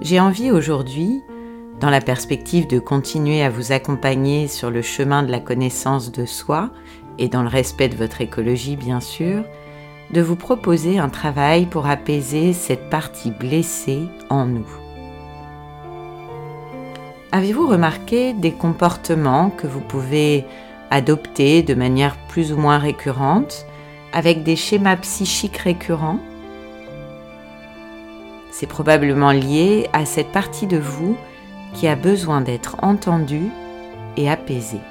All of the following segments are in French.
J'ai envie aujourd'hui, dans la perspective de continuer à vous accompagner sur le chemin de la connaissance de soi et dans le respect de votre écologie bien sûr, de vous proposer un travail pour apaiser cette partie blessée en nous. Avez-vous remarqué des comportements que vous pouvez adopter de manière plus ou moins récurrente avec des schémas psychiques récurrents? C'est probablement lié à cette partie de vous qui a besoin d'être entendue et apaisée.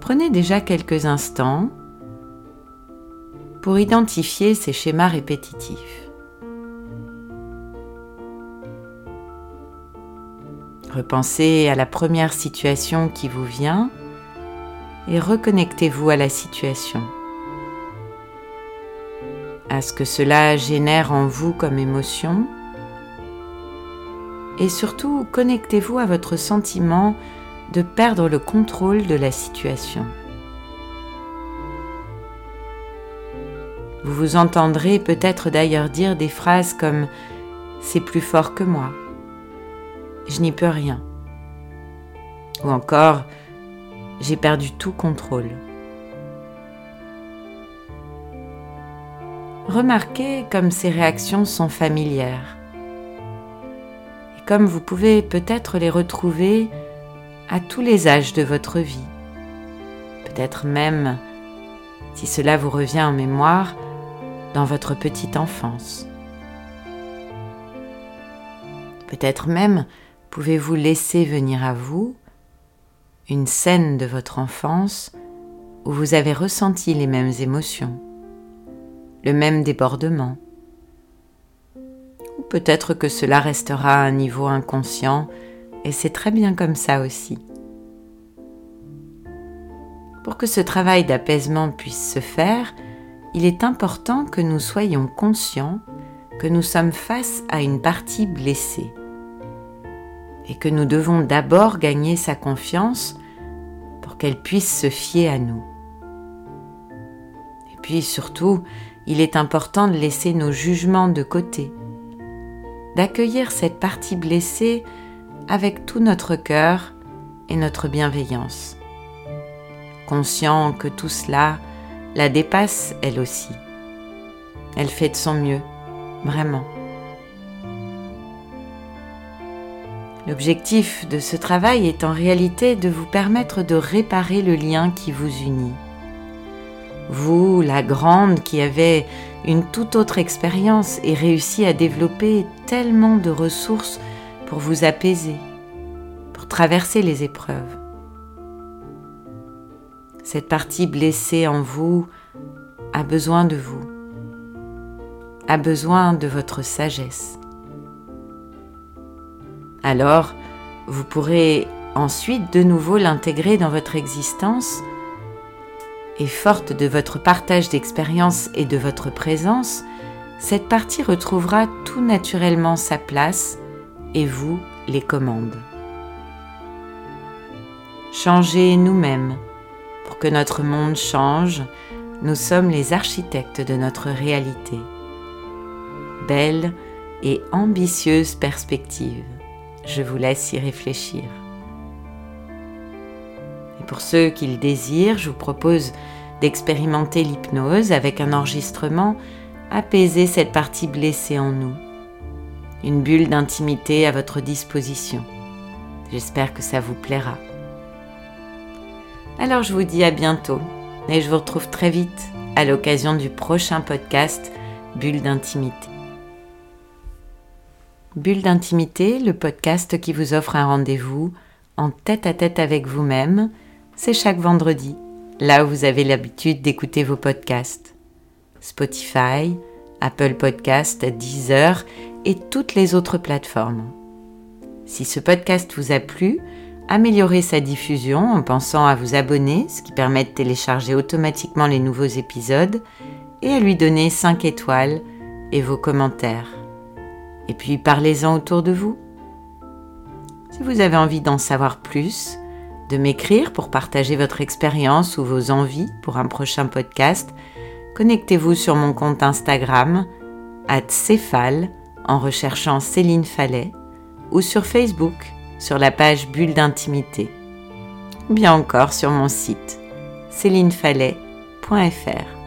Prenez déjà quelques instants pour identifier ces schémas répétitifs. Repensez à la première situation qui vous vient et reconnectez-vous à la situation à ce que cela génère en vous comme émotion. Et surtout, connectez-vous à votre sentiment de perdre le contrôle de la situation. Vous vous entendrez peut-être d'ailleurs dire des phrases comme ⁇ C'est plus fort que moi ⁇ Je n'y peux rien ⁇ ou encore ⁇ J'ai perdu tout contrôle ⁇ Remarquez comme ces réactions sont familières et comme vous pouvez peut-être les retrouver à tous les âges de votre vie. Peut-être même, si cela vous revient en mémoire, dans votre petite enfance. Peut-être même pouvez-vous laisser venir à vous une scène de votre enfance où vous avez ressenti les mêmes émotions le même débordement. Ou peut-être que cela restera à un niveau inconscient et c'est très bien comme ça aussi. Pour que ce travail d'apaisement puisse se faire, il est important que nous soyons conscients que nous sommes face à une partie blessée et que nous devons d'abord gagner sa confiance pour qu'elle puisse se fier à nous. Et puis surtout, il est important de laisser nos jugements de côté, d'accueillir cette partie blessée avec tout notre cœur et notre bienveillance, conscient que tout cela la dépasse elle aussi. Elle fait de son mieux, vraiment. L'objectif de ce travail est en réalité de vous permettre de réparer le lien qui vous unit vous, la grande qui avait une toute autre expérience et réussi à développer tellement de ressources pour vous apaiser, pour traverser les épreuves. Cette partie blessée en vous a besoin de vous, a besoin de votre sagesse. Alors, vous pourrez ensuite de nouveau l'intégrer dans votre existence et forte de votre partage d'expérience et de votre présence, cette partie retrouvera tout naturellement sa place et vous les commandes. Changez nous-mêmes. Pour que notre monde change, nous sommes les architectes de notre réalité. Belle et ambitieuse perspective. Je vous laisse y réfléchir pour ceux qui le désirent, je vous propose d'expérimenter l'hypnose avec un enregistrement apaiser cette partie blessée en nous. Une bulle d'intimité à votre disposition. J'espère que ça vous plaira. Alors je vous dis à bientôt et je vous retrouve très vite à l'occasion du prochain podcast Bulle d'intimité. Bulle d'intimité, le podcast qui vous offre un rendez-vous en tête à tête avec vous-même c'est chaque vendredi, là où vous avez l'habitude d'écouter vos podcasts. Spotify, Apple Podcast, Deezer et toutes les autres plateformes. Si ce podcast vous a plu, améliorez sa diffusion en pensant à vous abonner, ce qui permet de télécharger automatiquement les nouveaux épisodes, et à lui donner 5 étoiles et vos commentaires. Et puis parlez-en autour de vous. Si vous avez envie d'en savoir plus, de m'écrire pour partager votre expérience ou vos envies pour un prochain podcast, connectez-vous sur mon compte Instagram, @céphale, en recherchant Céline Fallet, ou sur Facebook, sur la page Bulle d'intimité, ou bien encore sur mon site célinefallet.fr.